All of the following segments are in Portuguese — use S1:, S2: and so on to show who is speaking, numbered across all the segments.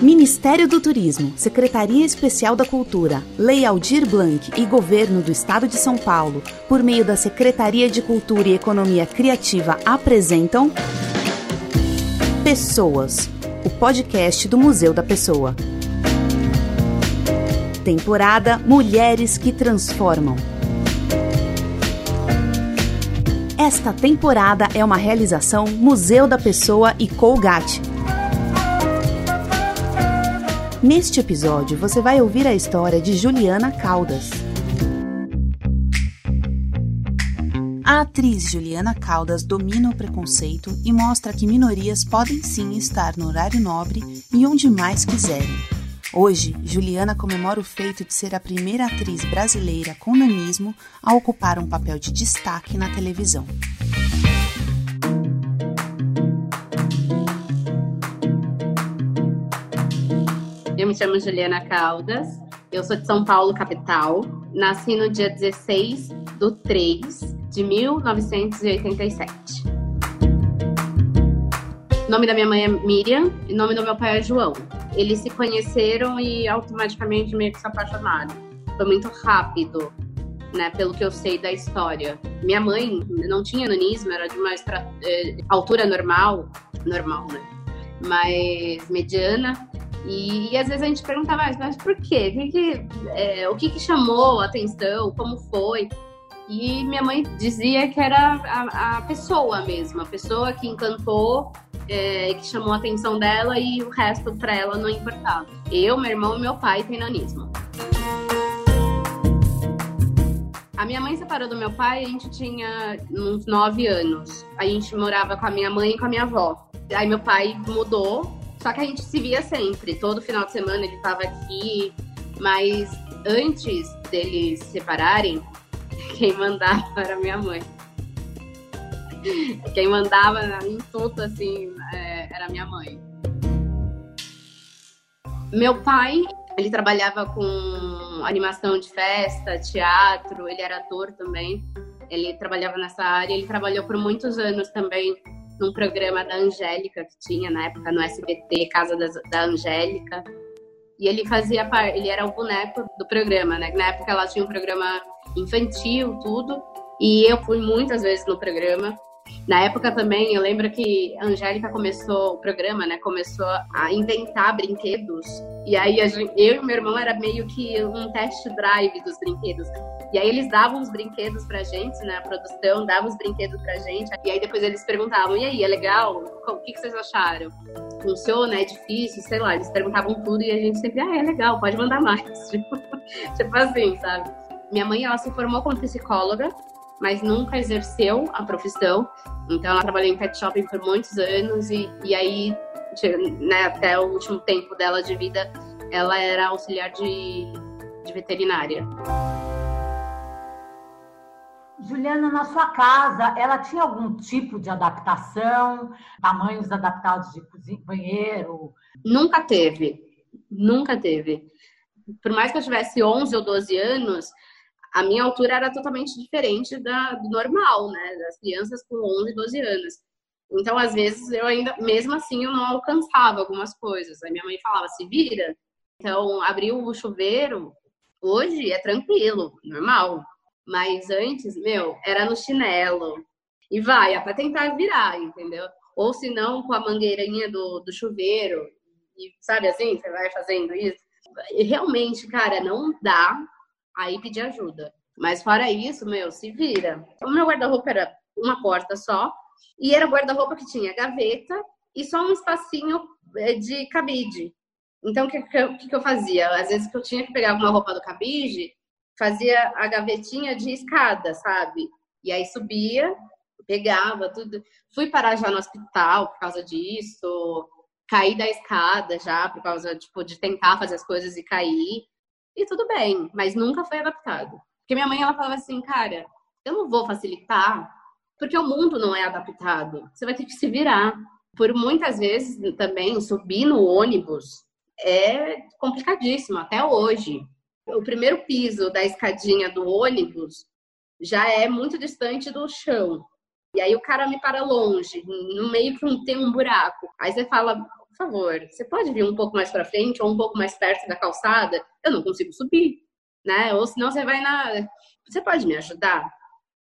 S1: Ministério do Turismo, Secretaria Especial da Cultura, Lei Aldir Blanc e Governo do Estado de São Paulo, por meio da Secretaria de Cultura e Economia Criativa, apresentam Pessoas, o podcast do Museu da Pessoa. Temporada Mulheres que Transformam. Esta temporada é uma realização Museu da Pessoa e Colgate. Neste episódio, você vai ouvir a história de Juliana Caldas. A atriz Juliana Caldas domina o preconceito e mostra que minorias podem sim estar no horário nobre e onde mais quiserem. Hoje, Juliana comemora o feito de ser a primeira atriz brasileira com nanismo a ocupar um papel de destaque na televisão.
S2: Eu me chamo Juliana Caldas, eu sou de São Paulo, capital. Nasci no dia 16 do 3 de 1987. O nome da minha mãe é Miriam e o nome do meu pai é João. Eles se conheceram e automaticamente meio que se apaixonaram. Foi muito rápido, né, pelo que eu sei da história. Minha mãe não tinha nanismo, era de uma eh, altura normal, normal, né? Mas mediana. E, e, às vezes a gente perguntava, mas, mas por quê? O, que, que é, o que, que, chamou a atenção? Como foi? E minha mãe dizia que era a, a pessoa mesmo, a pessoa que encantou, é, que chamou a atenção dela e o resto para ela não importava. Eu, meu irmão e meu pai têm nanismo. A minha mãe separou do meu pai, a gente tinha uns nove anos. A gente morava com a minha mãe e com a minha avó. Aí meu pai mudou só que a gente se via sempre. Todo final de semana ele estava aqui. Mas antes deles se separarem, quem mandava era minha mãe. Quem mandava em tudo, assim, é, era minha mãe. Meu pai, ele trabalhava com animação de festa, teatro, ele era ator também. Ele trabalhava nessa área, ele trabalhou por muitos anos também num programa da Angélica que tinha na época no SBT, Casa da Angélica. E ele fazia ele era o boneco do programa, né? Na época ela tinha um programa infantil, tudo. E eu fui muitas vezes no programa. Na época também, eu lembro que a Angélica começou o programa, né? Começou a inventar brinquedos. E aí gente, eu e meu irmão era meio que um test drive dos brinquedos. E aí eles davam os brinquedos pra gente, né? A produção dava os brinquedos pra gente. E aí depois eles perguntavam: e aí, é legal? O que, que vocês acharam? Funciona? É difícil? Sei lá, eles perguntavam tudo e a gente sempre: ah, é legal, pode mandar mais. Tipo, tipo assim, sabe? Minha mãe, ela se formou como psicóloga, mas nunca exerceu a profissão. Então, ela trabalhou em pet shopping por muitos anos e, e aí, né, até o último tempo dela de vida, ela era auxiliar de, de veterinária.
S3: Juliana, na sua casa, ela tinha algum tipo de adaptação, tamanhos adaptados de cozinha, banheiro?
S2: Nunca teve, nunca teve. Por mais que eu tivesse 11 ou 12 anos, a minha altura era totalmente diferente da, do normal, né? Das crianças com 11, 12 anos. Então, às vezes, eu ainda, mesmo assim, eu não alcançava algumas coisas. A minha mãe falava, se vira. Então, abriu o chuveiro, hoje é tranquilo, normal. Mas antes, meu, era no chinelo. E vai, até tentar virar, entendeu? Ou se não, com a mangueirinha do, do chuveiro. E sabe assim, você vai fazendo isso. E realmente, cara, não dá aí pedir ajuda. Mas fora isso, meu, se vira. O meu guarda-roupa era uma porta só. E era guarda-roupa que tinha gaveta e só um espacinho eh, de cabide. Então, o que, que, que, eu fazia? Às vezes que eu tinha que pegar alguma roupa do cabide, fazia a gavetinha de escada, sabe? E aí subia, pegava tudo. Fui parar já no hospital por causa disso, caí da escada já por causa tipo, de tentar fazer as coisas e cair. E tudo bem, mas nunca foi adaptado. Porque minha mãe ela falava assim, cara, eu não vou facilitar, porque o mundo não é adaptado. Você vai ter que se virar. Por muitas vezes também subir no ônibus é complicadíssimo até hoje o primeiro piso da escadinha do ônibus já é muito distante do chão. E aí o cara me para longe, no meio que tem um buraco. Aí você fala, por favor, você pode vir um pouco mais para frente ou um pouco mais perto da calçada? Eu não consigo subir, né? Ou senão você vai na. Você pode me ajudar?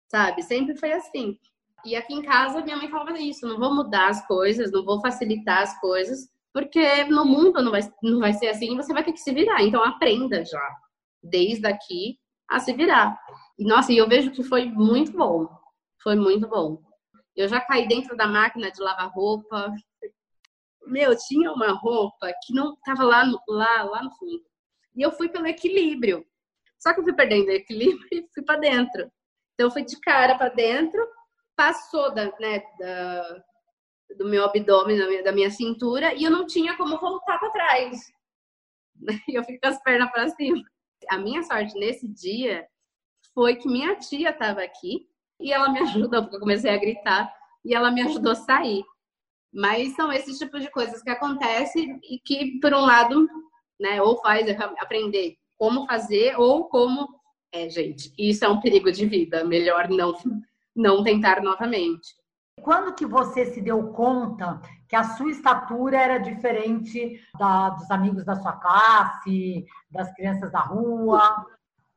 S2: Sabe? Sempre foi assim. E aqui em casa, minha mãe falava isso: não vou mudar as coisas, não vou facilitar as coisas, porque no mundo não vai, não vai ser assim, você vai ter que se virar. Então aprenda já, desde aqui, a se virar. E nossa, e eu vejo que foi muito bom. Foi muito bom. Eu já caí dentro da máquina de lavar roupa. Meu, tinha uma roupa que não tava lá, lá, lá no fundo. E eu fui pelo equilíbrio. Só que eu fui perdendo o equilíbrio e fui para dentro. Então eu fui de cara para dentro, passou da, né, da, do meu abdômen, da minha, da minha cintura, e eu não tinha como voltar para trás. E eu fiquei com as pernas para cima. A minha sorte nesse dia foi que minha tia estava aqui e ela me ajudou, porque eu comecei a gritar e ela me ajudou a sair. Mas são esses tipos de coisas que acontecem e que, por um lado, né, ou faz aprender como fazer ou como. É, gente, isso é um perigo de vida. Melhor não, não tentar novamente.
S3: Quando que você se deu conta que a sua estatura era diferente da, dos amigos da sua classe, das crianças da rua?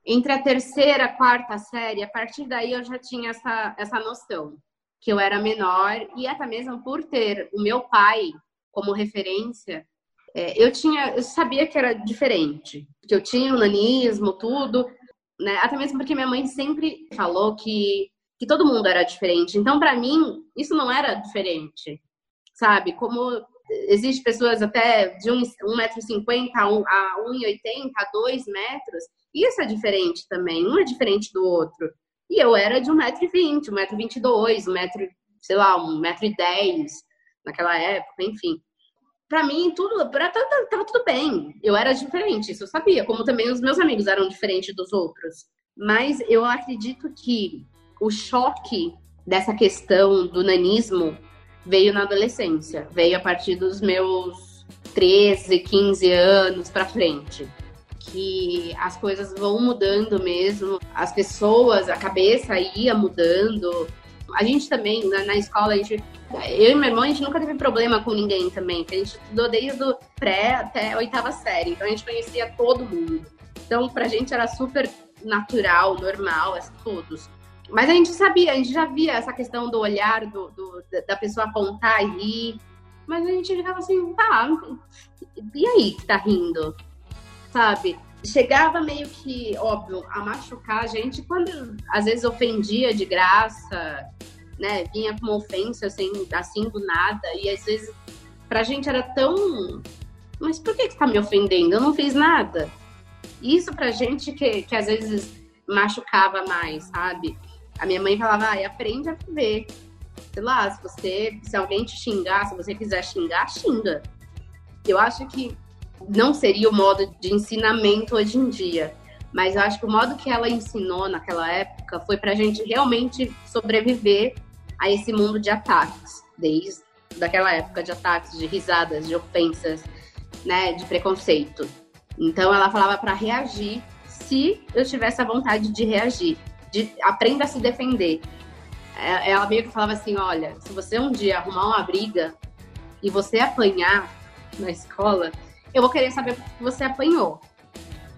S2: Entre a terceira, quarta série, a partir daí eu já tinha essa, essa noção que eu era menor e até mesmo por ter o meu pai como referência, é, eu tinha, eu sabia que era diferente, que eu tinha o nanismo, tudo, né? Até mesmo porque minha mãe sempre falou que que todo mundo era diferente. Então, para mim, isso não era diferente, sabe? Como existe pessoas até de 1,50m a 1,80m, a 2 metros, isso é diferente também, um é diferente do outro. E eu era de 1,20m, 1,22m, 1m, sei lá, 1,10m naquela época, enfim. Para mim, tudo, pra, tava, tava tudo bem. Eu era diferente, isso eu sabia, como também os meus amigos eram diferentes dos outros. Mas eu acredito que o choque dessa questão do nanismo veio na adolescência, veio a partir dos meus 13, 15 anos para frente. Que as coisas vão mudando mesmo, as pessoas, a cabeça ia mudando. A gente também, na, na escola, a gente, eu e meu irmão, a gente nunca teve problema com ninguém também, a gente estudou desde o pré até a oitava série, então a gente conhecia todo mundo. Então, pra gente era super natural, normal, assim, todos. Mas a gente sabia, a gente já via essa questão do olhar do, do, da pessoa apontar e rir. Mas a gente ficava assim, tá, e aí que tá rindo? Sabe? Chegava meio que, óbvio, a machucar a gente quando às vezes ofendia de graça, né? Vinha com uma ofensa assim, assim do nada. E às vezes pra gente era tão. Mas por que, que tá me ofendendo? Eu não fiz nada. Isso pra gente que, que às vezes machucava mais, sabe? A minha mãe falava, ah, aprende a viver. Sei lá, se você, se alguém te xingar, se você quiser xingar, xinga. Eu acho que não seria o modo de ensinamento hoje em dia, mas eu acho que o modo que ela ensinou naquela época foi pra gente realmente sobreviver a esse mundo de ataques, desde daquela época de ataques, de risadas, de ofensas, né, de preconceito. Então ela falava para reagir se eu tivesse a vontade de reagir de aprenda a se defender. É, ela meio que falava assim, olha, se você um dia arrumar uma briga e você apanhar na escola, eu vou querer saber por que você apanhou.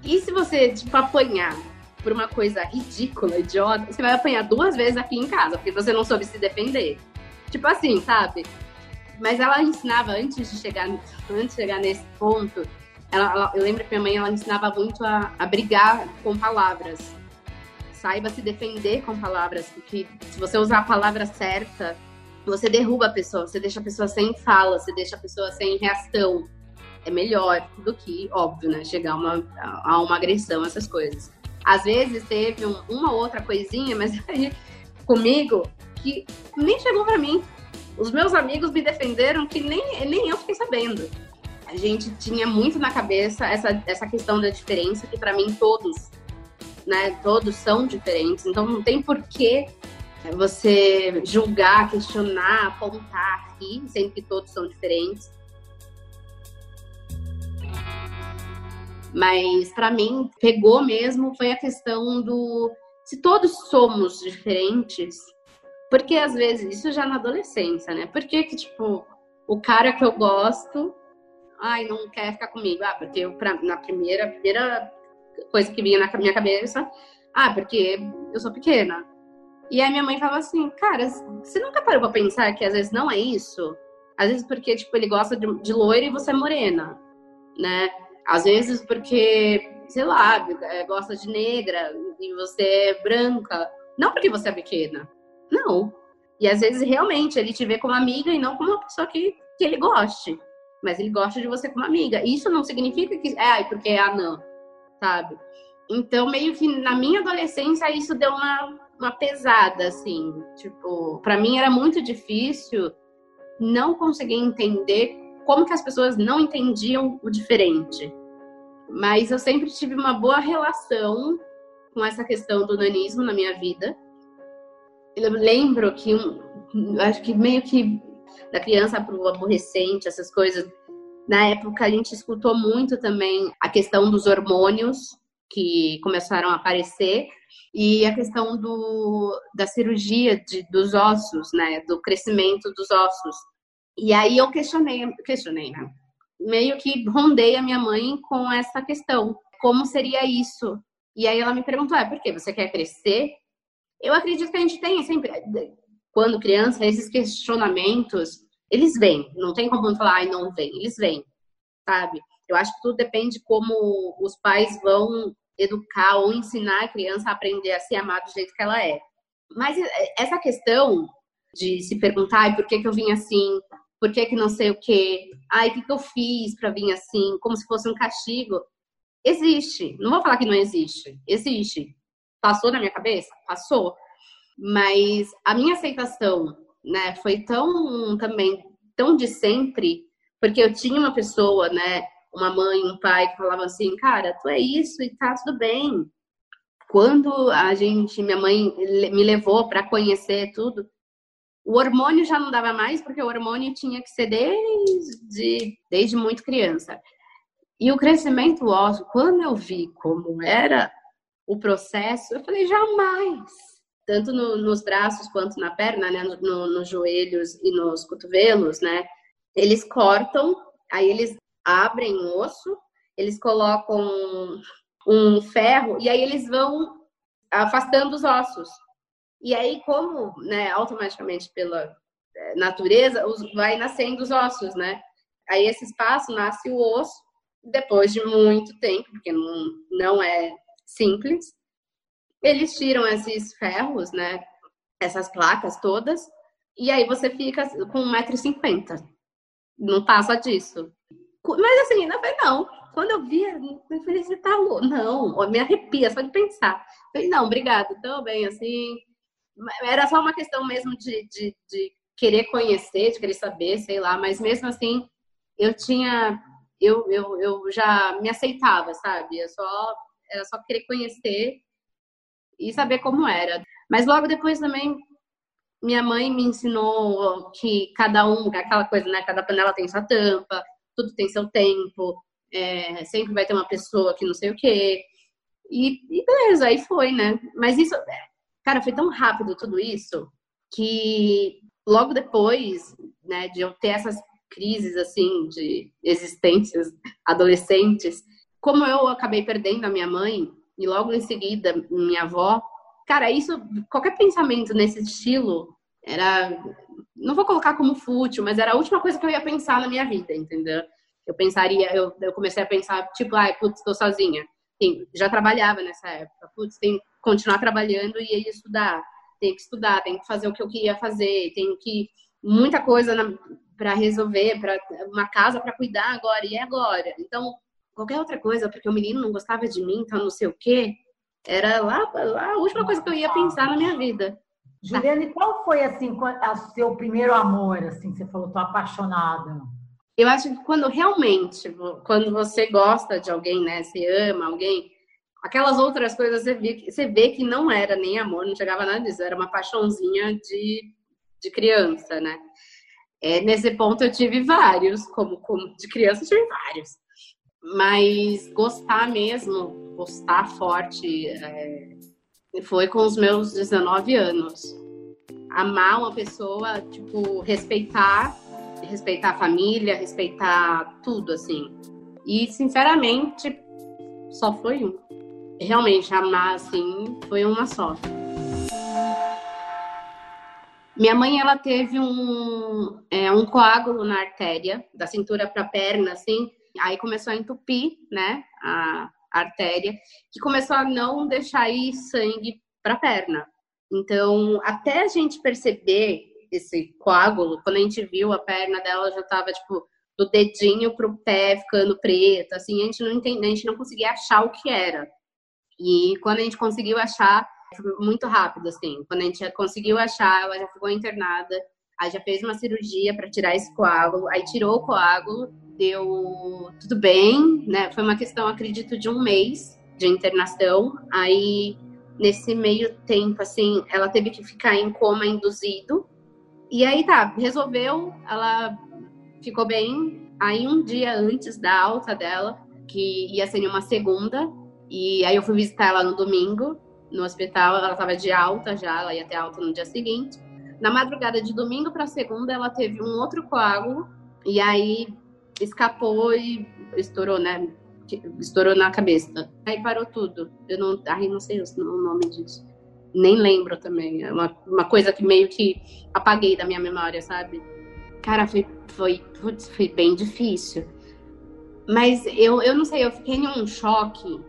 S2: E se você, tipo, apanhar por uma coisa ridícula, idiota, você vai apanhar duas vezes aqui em casa, porque você não soube se defender. Tipo assim, sabe? Mas ela ensinava, antes de chegar, antes de chegar nesse ponto, ela, ela, eu lembro que minha mãe ela ensinava muito a, a brigar com palavras saiba se defender com palavras, porque se você usar a palavra certa, você derruba a pessoa, você deixa a pessoa sem fala, você deixa a pessoa sem reação. É melhor do que, óbvio, né, chegar a uma, a uma agressão, essas coisas. Às vezes teve um, uma outra coisinha, mas aí comigo, que nem chegou para mim. Os meus amigos me defenderam que nem, nem eu fiquei sabendo. A gente tinha muito na cabeça essa, essa questão da diferença, que para mim todos né? Todos são diferentes, então não tem porquê você julgar, questionar, apontar, rir, sendo que todos são diferentes. Mas para mim pegou mesmo foi a questão do se todos somos diferentes, porque às vezes isso já na adolescência, né? Porque que tipo o cara que eu gosto ai, não quer ficar comigo. Ah, porque eu, pra, na primeira, primeira coisa que vinha na minha cabeça, ah, porque eu sou pequena. E aí minha mãe falava assim, cara, você nunca parou pra pensar que às vezes não é isso? Às vezes porque, tipo, ele gosta de, de loira e você é morena, né? Às vezes porque, sei lá, é, gosta de negra e você é branca. Não porque você é pequena. Não. E às vezes realmente ele te vê como amiga e não como uma pessoa que, que ele goste. Mas ele gosta de você como amiga. Isso não significa que é porque é anã, sabe? Então, meio que na minha adolescência, isso deu uma, uma pesada, assim. Tipo, para mim era muito difícil não conseguir entender como que as pessoas não entendiam o diferente. Mas eu sempre tive uma boa relação com essa questão do nanismo na minha vida. Eu lembro que, acho que meio que da criança para o aborrecente, essas coisas. Na época a gente escutou muito também a questão dos hormônios que começaram a aparecer e a questão do, da cirurgia de, dos ossos, né, do crescimento dos ossos. E aí eu questionei, questionei, né? meio que rondei a minha mãe com essa questão, como seria isso? E aí ela me perguntou, é por que você quer crescer? Eu acredito que a gente tem sempre, quando criança, esses questionamentos, eles vêm, não tem como falar, ai, não vem, eles vêm, sabe? Eu acho que tudo depende como os pais vão educar ou ensinar a criança a aprender a se amar do jeito que ela é. Mas é, essa questão de se perguntar, por que, que eu vim assim? Por que, que não sei o quê? Ai, o que, que eu fiz para vir assim? Como se fosse um castigo. Existe. Não vou falar que não existe. Existe. Passou na minha cabeça? Passou. Mas a minha aceitação, né, foi tão também tão de sempre, porque eu tinha uma pessoa, né, uma mãe, um pai que falavam assim, cara, tu é isso e tá tudo bem. Quando a gente, minha mãe me levou para conhecer tudo, o hormônio já não dava mais, porque o hormônio tinha que ser desde, desde muito criança. E o crescimento ósseo, quando eu vi como era o processo, eu falei, jamais. Tanto no, nos braços quanto na perna, né, no, no, nos joelhos e nos cotovelos, né, eles cortam, aí eles abrem o osso, eles colocam um ferro e aí eles vão afastando os ossos. E aí, como, né, automaticamente pela é, natureza, os, vai nascendo os ossos, né? Aí esse espaço nasce o osso depois de muito tempo, porque não, não é simples. Eles tiram esses ferros, né? Essas placas todas, e aí você fica com 1,50m. Não passa disso. Mas assim, não falei, não. Quando eu vi, eu falei, você tá louco? Não, me arrepia só de pensar. Eu falei, não, obrigado, tô bem, assim. Era só uma questão mesmo de, de, de querer conhecer, de querer saber, sei lá, mas mesmo assim, eu tinha. Eu, eu, eu já me aceitava, sabe? Eu só, era só querer conhecer e saber como era. Mas logo depois também minha mãe me ensinou que cada um, aquela coisa, né? Cada panela tem sua tampa, tudo tem seu tempo, é, sempre vai ter uma pessoa que não sei o quê. E, e beleza, aí foi, né? Mas isso, cara, foi tão rápido tudo isso que logo depois, né, de eu ter essas crises assim de existências adolescentes, como eu acabei perdendo a minha mãe e logo em seguida minha avó, cara, isso qualquer pensamento nesse estilo era não vou colocar como fútil, mas era a última coisa que eu ia pensar na minha vida, entendeu? Eu pensaria, eu, eu comecei a pensar, tipo, ai, putz, estou sozinha. Tem, já trabalhava nessa época, putz, tem continuar trabalhando e ir estudar. Tem que estudar, tem que fazer o que eu queria fazer, tem que. muita coisa para resolver, para uma casa para cuidar agora, e é agora. Então, qualquer outra coisa, porque o menino não gostava de mim, então não sei o quê, era lá, lá a última coisa que eu ia pensar na minha vida.
S3: Juliane, qual foi assim o seu primeiro amor? Assim, você falou, tô apaixonada.
S2: Eu acho que quando realmente, quando você gosta de alguém, né, você ama alguém, aquelas outras coisas você vê, você vê que não era nem amor, não chegava nada disso, era uma paixãozinha de, de criança, né? É, nesse ponto eu tive vários, como, como de criança eu tive vários. Mas gostar mesmo, gostar forte, é, foi com os meus 19 anos. Amar uma pessoa, tipo, respeitar respeitar a família, respeitar tudo, assim. E, sinceramente, só foi um. Realmente, amar, assim, foi uma só. Minha mãe, ela teve um, é, um coágulo na artéria, da cintura para a perna, assim. Aí começou a entupir, né, a artéria, que começou a não deixar ir sangue para a perna. Então, até a gente perceber esse coágulo, quando a gente viu a perna dela já estava tipo do dedinho pro pé ficando preto, assim, a gente não entende, a gente não conseguia achar o que era. E quando a gente conseguiu achar, muito rápido, assim. Quando a gente conseguiu achar, ela já ficou internada, aí já fez uma cirurgia para tirar esse coágulo, aí tirou o coágulo, deu tudo bem, né? Foi uma questão, acredito, de um mês de internação. Aí nesse meio tempo, assim, ela teve que ficar em coma induzido. E aí tá, resolveu, ela ficou bem. Aí um dia antes da alta dela, que ia ser uma segunda, e aí eu fui visitar ela no domingo, no hospital, ela tava de alta já, ela ia ter alta no dia seguinte. Na madrugada de domingo para segunda, ela teve um outro coágulo, e aí escapou e estourou, né? estourou na cabeça. Aí parou tudo. Eu não, ai, não sei o nome disso. Nem lembro também. É uma, uma coisa que meio que apaguei da minha memória, sabe? Cara, foi, foi, putz, foi bem difícil. Mas eu, eu não sei, eu fiquei em um choque,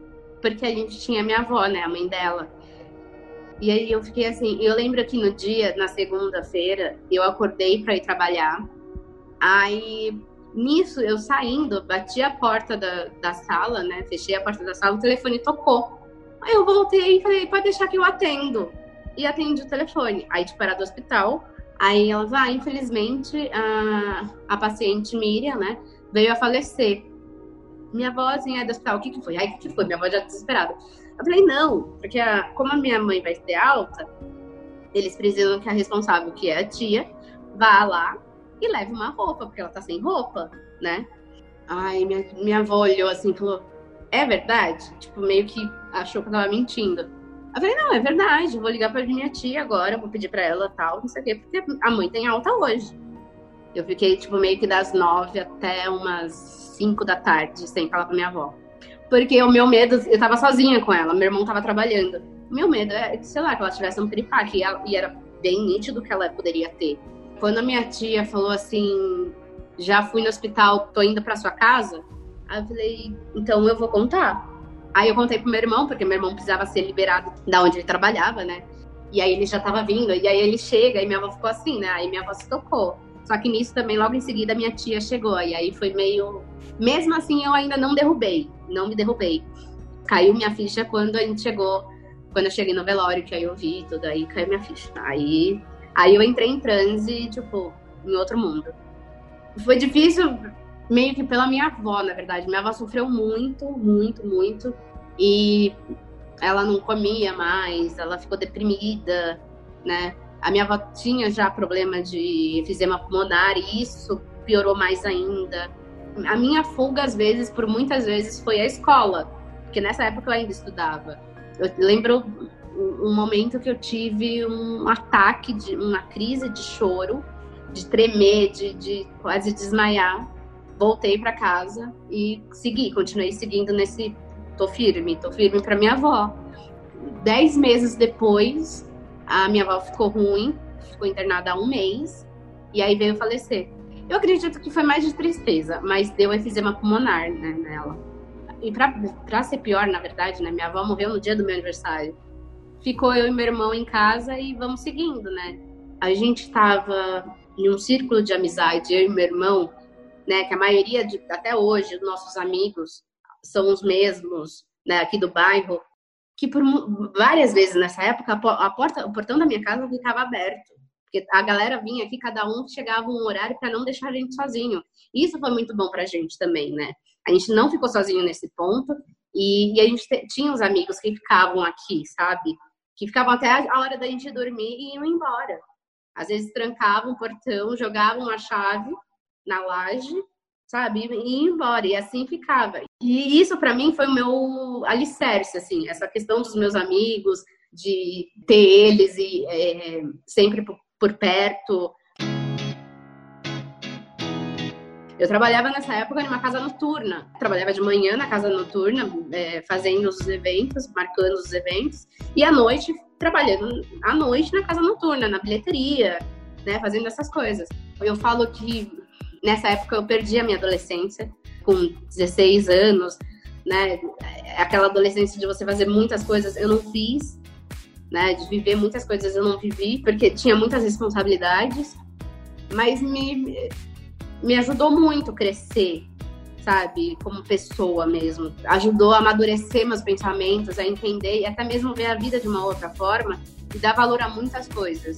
S2: porque a gente tinha minha avó, né, a mãe dela. E aí eu fiquei assim, eu lembro que no dia, na segunda-feira, eu acordei para ir trabalhar. Aí Nisso, eu saindo, bati a porta da, da sala, né? Fechei a porta da sala, o telefone tocou. Aí eu voltei e falei, pode deixar que eu atendo. E atendi o telefone. Aí, tipo, era do hospital. Aí ela vai, ah, infelizmente, a, a paciente Miriam, né, veio a falecer. Minha vozinha do hospital, o que que foi? Aí, o que que foi? Minha avó já desesperada. Eu falei, não, porque a, como a minha mãe vai ter alta, eles precisam que a responsável, que é a tia, vá lá e leve uma roupa, porque ela tá sem roupa, né? Ai, minha, minha avó olhou assim e falou: É verdade? Tipo, meio que achou que eu tava mentindo. Eu falei: Não, é verdade, vou ligar pra minha tia agora, vou pedir pra ela tal, não sei o quê, porque a mãe tem alta hoje. Eu fiquei, tipo, meio que das nove até umas cinco da tarde sem falar com minha avó. Porque o meu medo, eu tava sozinha com ela, meu irmão tava trabalhando. O meu medo é, sei lá, que ela tivesse um piripaque, e, e era bem nítido que ela poderia ter. Quando a minha tia falou assim, já fui no hospital, tô indo para sua casa, aí eu falei, então eu vou contar. Aí eu contei pro meu irmão, porque meu irmão precisava ser liberado da onde ele trabalhava, né? E aí ele já tava vindo, e aí ele chega, e minha avó ficou assim, né? Aí minha avó se tocou. Só que nisso também, logo em seguida, minha tia chegou, e aí foi meio. Mesmo assim, eu ainda não derrubei, não me derrubei. Caiu minha ficha quando a gente chegou, quando eu cheguei no velório, que aí eu vi tudo, aí caiu minha ficha. Aí Aí eu entrei em transe, tipo, em outro mundo. Foi difícil, meio que pela minha avó, na verdade. Minha avó sofreu muito, muito, muito. E ela não comia mais, ela ficou deprimida, né? A minha avó tinha já problema de efizema pulmonar e isso piorou mais ainda. A minha fuga, às vezes, por muitas vezes, foi a escola, porque nessa época eu ainda estudava. Eu lembro um momento que eu tive um ataque, de uma crise de choro, de tremer, de, de quase desmaiar. Voltei para casa e segui, continuei seguindo nesse. Tô firme, tô firme para minha avó. Dez meses depois, a minha avó ficou ruim, ficou internada há um mês, e aí veio falecer. Eu acredito que foi mais de tristeza, mas deu efizema pulmonar né, nela. E para ser pior, na verdade, né, minha avó morreu no dia do meu aniversário ficou eu e meu irmão em casa e vamos seguindo, né? A gente estava em um círculo de amizade, eu e meu irmão, né? Que a maioria, de, até hoje, dos nossos amigos são os mesmos, né? Aqui do bairro, que por várias vezes nessa época a porta, o portão da minha casa ficava aberto, porque a galera vinha aqui, cada um chegava um horário para não deixar a gente sozinho. Isso foi muito bom para a gente também, né? A gente não ficou sozinho nesse ponto e, e a gente tinha os amigos que ficavam aqui, sabe? que ficavam até a hora da gente dormir e iam embora. Às vezes trancavam o portão, jogavam a chave na laje, sabe, e iam embora. E assim ficava. E isso para mim foi o meu alicerce, assim, essa questão dos meus amigos, de ter eles e é, sempre por, perto. Eu trabalhava nessa época em uma casa noturna. Trabalhava de manhã na casa noturna, é, fazendo os eventos, marcando os eventos, e à noite trabalhando à noite na casa noturna, na bilheteria, né, fazendo essas coisas. Eu falo que nessa época eu perdi a minha adolescência com 16 anos, né? Aquela adolescência de você fazer muitas coisas, eu não fiz, né? De viver muitas coisas eu não vivi porque tinha muitas responsabilidades, mas me me ajudou muito crescer, sabe? Como pessoa mesmo. Ajudou a amadurecer meus pensamentos, a entender e até mesmo ver a vida de uma outra forma e dar valor a muitas coisas.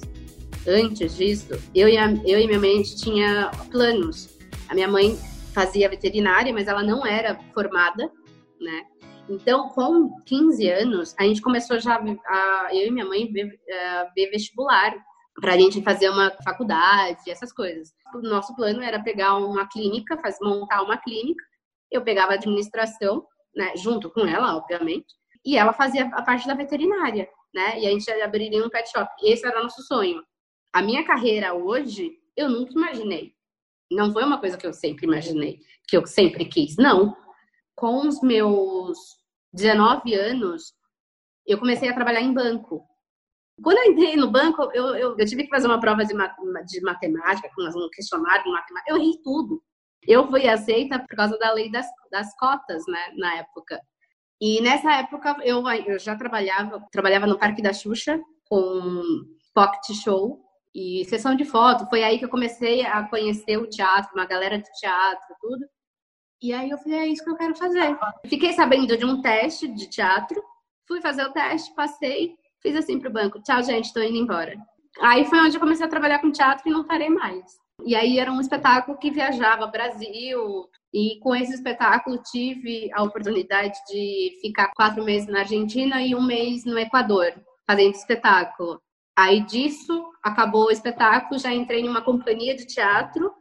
S2: Antes disso, eu e, a, eu e minha mãe a gente tinha planos. A minha mãe fazia veterinária, mas ela não era formada, né? Então, com 15 anos, a gente começou já a, eu e minha mãe ver, a ver vestibular para a gente fazer uma faculdade, essas coisas. O nosso plano era pegar uma clínica, faz, montar uma clínica. Eu pegava administração, né, junto com ela, obviamente, e ela fazia a parte da veterinária, né? E a gente abriria um pet shop. Esse era o nosso sonho. A minha carreira hoje, eu nunca imaginei. Não foi uma coisa que eu sempre imaginei, que eu sempre quis. Não. Com os meus 19 anos, eu comecei a trabalhar em banco. Quando eu entrei no banco, eu, eu, eu tive que fazer uma prova de, de matemática, com um questionário de matemática. Eu errei tudo. Eu fui aceita por causa da lei das, das cotas, né, na época. E nessa época eu, eu já trabalhava, trabalhava no Parque da Xuxa com pocket show e sessão de foto. Foi aí que eu comecei a conhecer o teatro, uma galera de teatro, tudo. E aí eu falei, é isso que eu quero fazer. Fiquei sabendo de um teste de teatro, fui fazer o teste, passei, Fiz assim pro banco: tchau, gente, tô indo embora. Aí foi onde eu comecei a trabalhar com teatro e não parei mais. E aí era um espetáculo que viajava Brasil. E com esse espetáculo tive a oportunidade de ficar quatro meses na Argentina e um mês no Equador, fazendo espetáculo. Aí disso acabou o espetáculo, já entrei em uma companhia de teatro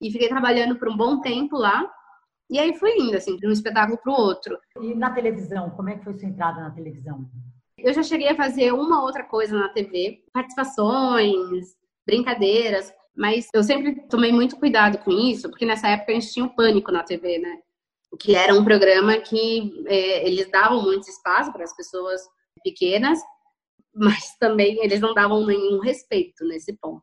S2: e fiquei trabalhando por um bom tempo lá. E aí fui indo, assim, de um espetáculo para o outro.
S3: E na televisão, como é que foi sua entrada na televisão?
S2: Eu já cheguei a fazer uma outra coisa na TV, participações, brincadeiras, mas eu sempre tomei muito cuidado com isso, porque nessa época a gente tinha o Pânico na TV, né? Que era um programa que é, eles davam muito espaço para as pessoas pequenas, mas também eles não davam nenhum respeito nesse ponto.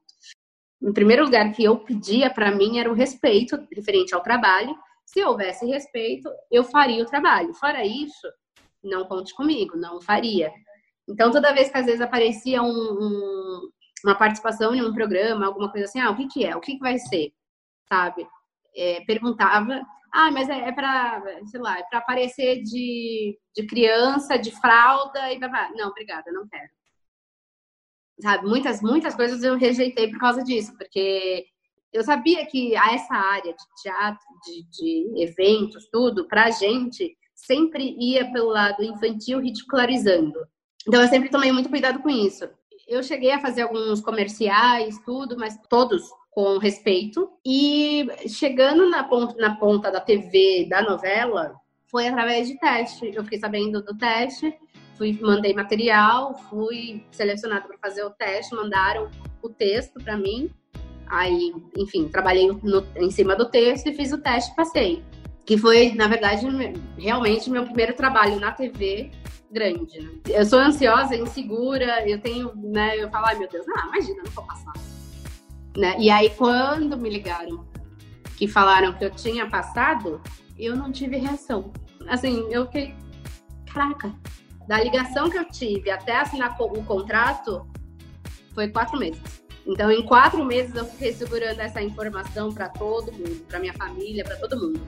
S2: Em primeiro lugar, que eu pedia para mim era o respeito referente ao trabalho. Se houvesse respeito, eu faria o trabalho. Fora isso, não conte comigo, não faria. Então, toda vez que às vezes aparecia um, um, uma participação em um programa, alguma coisa assim, ah, o que, que é? O que, que vai ser? Sabe? É, perguntava, ah, mas é, é para, sei lá, é para aparecer de, de criança, de fralda e blá, Não, obrigada, não quero. Sabe? Muitas, muitas coisas eu rejeitei por causa disso, porque eu sabia que essa área de teatro, de, de eventos, tudo, pra gente, sempre ia pelo lado infantil, ridicularizando. Então eu sempre tomei muito cuidado com isso. Eu cheguei a fazer alguns comerciais, tudo, mas todos com respeito. E chegando na ponta, na ponta da TV, da novela, foi através de teste. Eu fiquei sabendo do teste, fui mandei material, fui selecionada para fazer o teste, mandaram o texto para mim. Aí, enfim, trabalhei no, em cima do texto e fiz o teste, passei que foi, na verdade, realmente meu primeiro trabalho na TV grande. Né? Eu sou ansiosa, insegura, eu tenho, né, eu falo, ai meu Deus, ah, imagina, não vou passar. Né? E aí, quando me ligaram, que falaram que eu tinha passado, eu não tive reação. Assim, eu fiquei, caraca, da ligação que eu tive até assinar o contrato, foi quatro meses. Então, em quatro meses, eu fiquei segurando essa informação para todo mundo, para minha família, para todo mundo.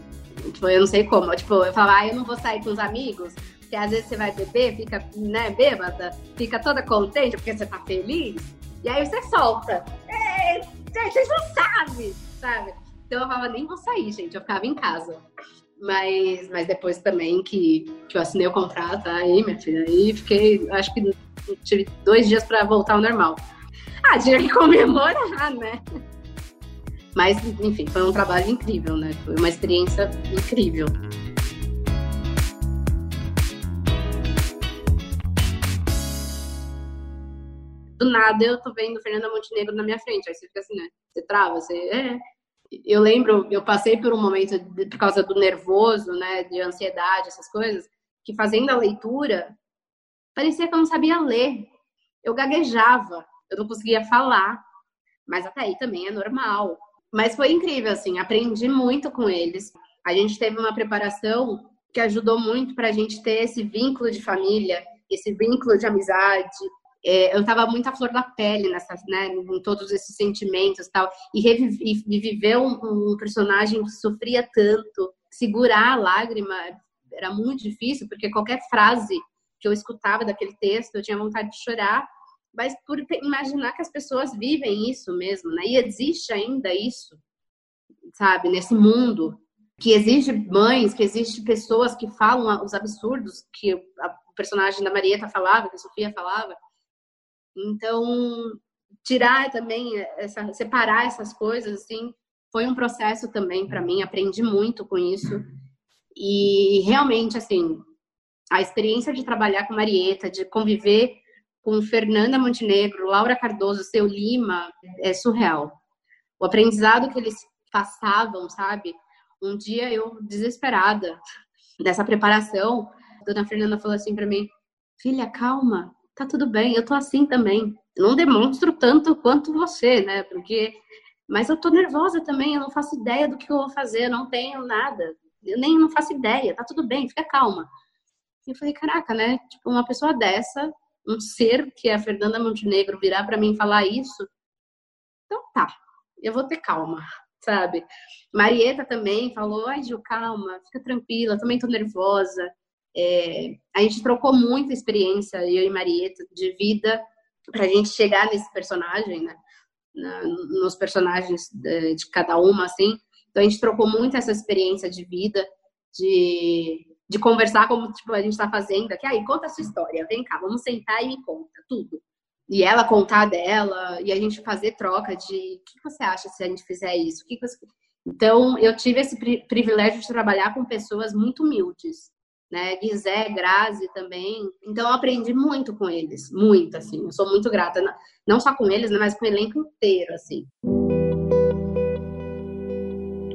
S2: Tipo, eu não sei como. Tipo, eu falo, ah, eu não vou sair com os amigos, porque às vezes você vai beber, fica, né, bêbada, fica toda contente porque você tá feliz, e aí você solta. É, vocês não sabem, sabe? Então eu falava, nem vou sair, gente, eu ficava em casa. Mas, mas depois também que, que eu assinei o contrato, aí, minha filha, aí fiquei, acho que tive dois dias para voltar ao normal. Ah, tinha que comemorar, né? Mas, enfim, foi um trabalho incrível, né? Foi uma experiência incrível. Do nada eu tô vendo Fernanda Montenegro na minha frente. Aí você fica assim, né? Você trava, você. É. Eu lembro, eu passei por um momento de, por causa do nervoso, né, de ansiedade, essas coisas, que fazendo a leitura, parecia que eu não sabia ler. Eu gaguejava, eu não conseguia falar. Mas até aí também é normal. Mas foi incrível, assim, aprendi muito com eles. A gente teve uma preparação que ajudou muito para a gente ter esse vínculo de família, esse vínculo de amizade. É, eu estava muito à flor da pele nessa, né, em todos esses sentimentos tal, e, reviver, viver um, um personagem que sofria tanto, segurar a lágrima era muito difícil, porque qualquer frase que eu escutava daquele texto, eu tinha vontade de chorar, mas por imaginar que as pessoas vivem isso mesmo, né? E existe ainda isso, sabe, nesse mundo que existe mães, que existe pessoas que falam os absurdos que o personagem da Marieta falava, que a Sofia falava. Então, tirar também essa separar essas coisas assim, foi um processo também para mim, aprendi muito com isso. E realmente assim, a experiência de trabalhar com Marieta, de conviver com Fernanda Montenegro, Laura Cardoso, Seu Lima, é surreal. O aprendizado que eles passavam, sabe? Um dia eu, desesperada dessa preparação, a dona Fernanda falou assim para mim: Filha, calma, tá tudo bem, eu tô assim também. Não demonstro tanto quanto você, né? Porque. Mas eu tô nervosa também, eu não faço ideia do que eu vou fazer, eu não tenho nada. Eu nem não faço ideia, tá tudo bem, fica calma. E eu falei, caraca, né? Tipo, uma pessoa dessa um ser que é a Fernanda Montenegro virar para mim falar isso, então tá, eu vou ter calma, sabe? Marieta também falou, ai Gil, calma, fica tranquila, também tô nervosa. É, a gente trocou muita experiência, eu e Marieta, de vida pra gente chegar nesse personagem, né? Na, nos personagens de, de cada uma, assim. Então a gente trocou muito essa experiência de vida, de de conversar como tipo, a gente está fazendo aqui. Aí, conta a sua história, vem cá, vamos sentar e me conta tudo. E ela contar dela, e a gente fazer troca de o que você acha se a gente fizer isso? O que você... Então, eu tive esse pri privilégio de trabalhar com pessoas muito humildes, né? Guizé, Grazi também. Então, eu aprendi muito com eles, muito, assim. Eu sou muito grata, não só com eles, né, mas com o elenco inteiro, assim.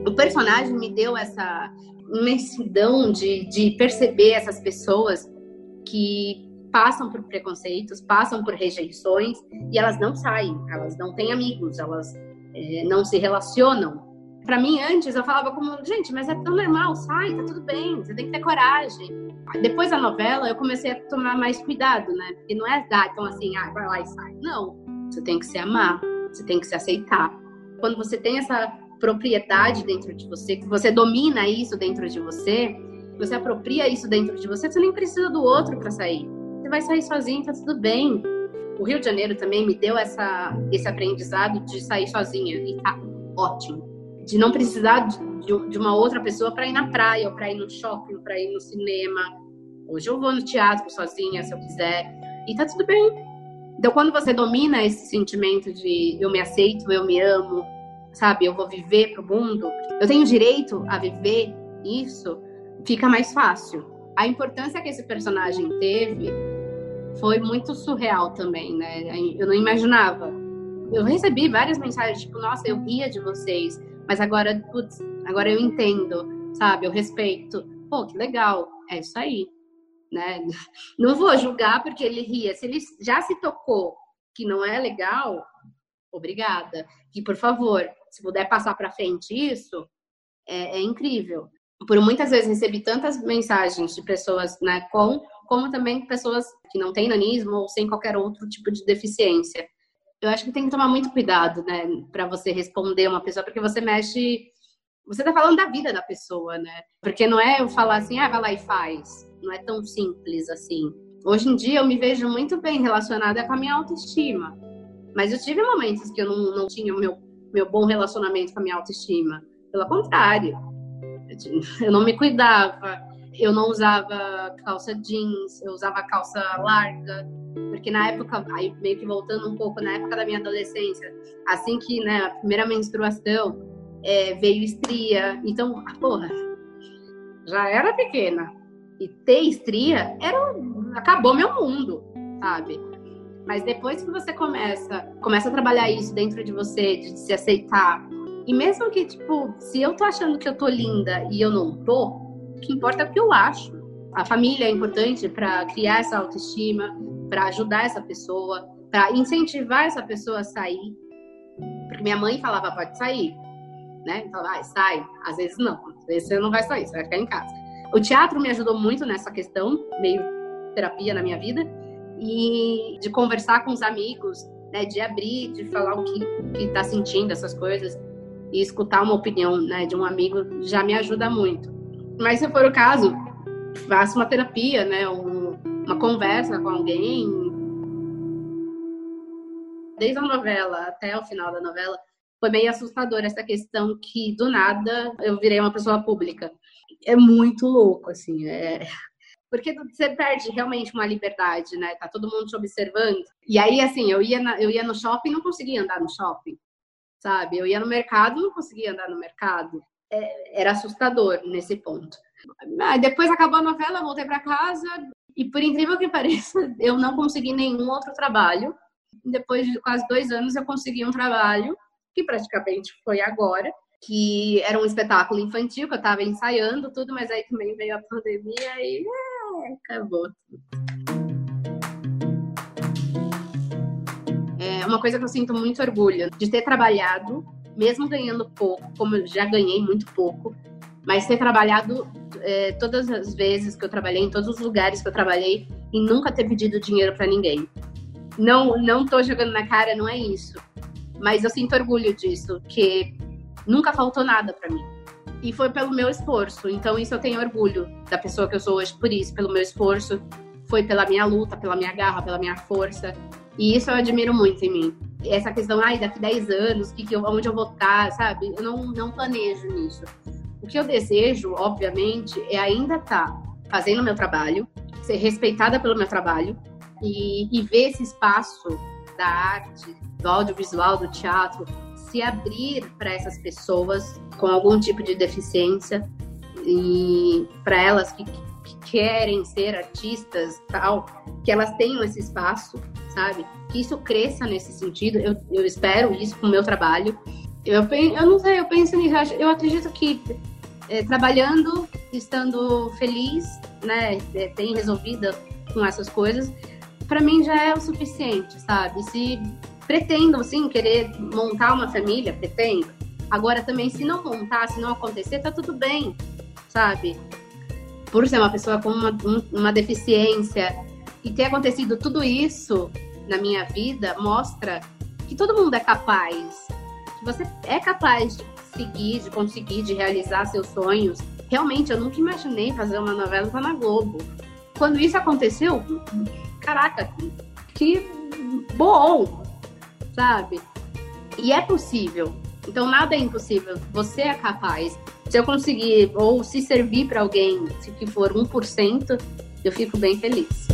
S2: O personagem me deu essa imensidão de, de perceber essas pessoas que passam por preconceitos, passam por rejeições e elas não saem, elas não têm amigos, elas é, não se relacionam. Para mim, antes eu falava como, gente, mas é tão normal, sai, tá tudo bem, você tem que ter coragem. Depois da novela, eu comecei a tomar mais cuidado, né? Porque não é dar então assim, ah, vai lá e sai. Não, você tem que se amar, você tem que se aceitar. Quando você tem essa propriedade dentro de você, que você domina isso dentro de você, você apropria isso dentro de você, você nem precisa do outro para sair. Você vai sair sozinho, tá tudo bem. O Rio de Janeiro também me deu essa, esse aprendizado de sair sozinha e tá ótimo. De não precisar de, de uma outra pessoa para ir na praia, ou para ir no shopping, para ir no cinema. Hoje eu vou no teatro sozinha, se eu quiser, e tá tudo bem. Então, quando você domina esse sentimento de eu me aceito, eu me amo, sabe? Eu vou viver pro mundo, eu tenho direito a viver isso, fica mais fácil. A importância que esse personagem teve foi muito surreal também, né? Eu não imaginava. Eu recebi várias mensagens, tipo, nossa, eu ria de vocês, mas agora, putz, agora eu entendo, sabe? Eu respeito. Pô, que legal. É isso aí, né? Não vou julgar porque ele ria. Se ele já se tocou que não é legal, obrigada. E por favor, se puder passar para frente isso, é, é, incrível. Por muitas vezes recebi tantas mensagens de pessoas né, com, como também pessoas que não têm nanismo ou sem qualquer outro tipo de deficiência. Eu acho que tem que tomar muito cuidado, né, para você responder uma pessoa, porque você mexe, você tá falando da vida da pessoa, né? Porque não é eu falar assim, ah, vai lá e faz. Não é tão simples assim. Hoje em dia eu me vejo muito bem relacionada com a minha autoestima. Mas eu tive momentos que eu não, não tinha o meu meu bom relacionamento com a minha autoestima. Pelo contrário, eu não me cuidava, eu não usava calça jeans, eu usava calça larga, porque na época, aí meio que voltando um pouco, na época da minha adolescência, assim que, né, a primeira menstruação, é, veio estria, então, porra, já era pequena. E ter estria era, acabou meu mundo, sabe? Mas depois que você começa, começa a trabalhar isso dentro de você, de se aceitar, E mesmo que, tipo, se eu tô achando que eu tô linda e eu não tô, que importa é o que eu acho. A família é importante para criar essa autoestima, para ajudar essa pessoa, para incentivar essa pessoa a sair. Porque minha mãe falava, pode sair, né? Então, ah, sai. Às vezes não, às vezes você não vai sair, você vai ficar em casa. O teatro me ajudou muito nessa questão, meio terapia na minha vida, e de conversar com os amigos, né? De abrir, de falar o que, que tá sentindo, essas coisas, e escutar uma opinião, né? De um amigo já me ajuda muito. Mas se for o caso, faça uma terapia, né? Um, uma conversa com alguém. Desde a novela até o final da novela, foi meio assustador essa questão que do nada eu virei uma pessoa pública. É muito louco, assim, é... porque você perde realmente uma liberdade, né? Tá todo mundo te observando. E aí, assim, eu ia, na... eu ia no shopping, não conseguia andar no shopping, sabe? Eu ia no mercado, não conseguia andar no mercado. Era assustador nesse ponto. Ah, depois acabou a novela, voltei para casa e, por incrível que pareça, eu não consegui nenhum outro trabalho. Depois de quase dois anos, eu consegui um trabalho que praticamente foi agora, que era um espetáculo infantil que eu estava ensaiando tudo, mas aí também veio a pandemia e é, acabou. É uma coisa que eu sinto muito orgulho de ter trabalhado, mesmo ganhando pouco, como eu já ganhei muito pouco, mas ter trabalhado é, todas as vezes que eu trabalhei, em todos os lugares que eu trabalhei, e nunca ter pedido dinheiro para ninguém. Não, não tô jogando na cara, não é isso. Mas eu sinto orgulho disso, que nunca faltou nada para mim. E foi pelo meu esforço. Então, isso eu tenho orgulho da pessoa que eu sou hoje por isso, pelo meu esforço. Foi pela minha luta, pela minha garra, pela minha força. E isso eu admiro muito em mim. Essa questão, ai, daqui 10 anos, que que eu, onde eu vou estar, sabe? Eu não, não planejo nisso. O que eu desejo, obviamente, é ainda estar tá fazendo o meu trabalho, ser respeitada pelo meu trabalho e, e ver esse espaço da arte, do audiovisual, do teatro, se abrir para essas pessoas com algum tipo de deficiência e para elas que, que, querem ser artistas, tal, que elas tenham esse espaço, sabe? Que isso cresça nesse sentido. Eu, eu espero isso com o meu trabalho. Eu, eu não sei, eu penso nisso. Eu acredito que é, trabalhando, estando feliz, né, é, tem resolvida com essas coisas, para mim já é o suficiente, sabe? Se pretendo, sim, querer montar uma família, pretendo. Agora também, se não montar, se não acontecer, tá tudo bem, sabe? Por ser uma pessoa com uma, uma deficiência e ter acontecido tudo isso na minha vida, mostra que todo mundo é capaz. Que você é capaz de seguir, de conseguir, de realizar seus sonhos. Realmente, eu nunca imaginei fazer uma novela na Globo. Quando isso aconteceu, caraca, que bom, sabe? E é possível. Então nada é impossível. Você é capaz. Se eu conseguir ou se servir para alguém, se for 1%, eu fico bem feliz.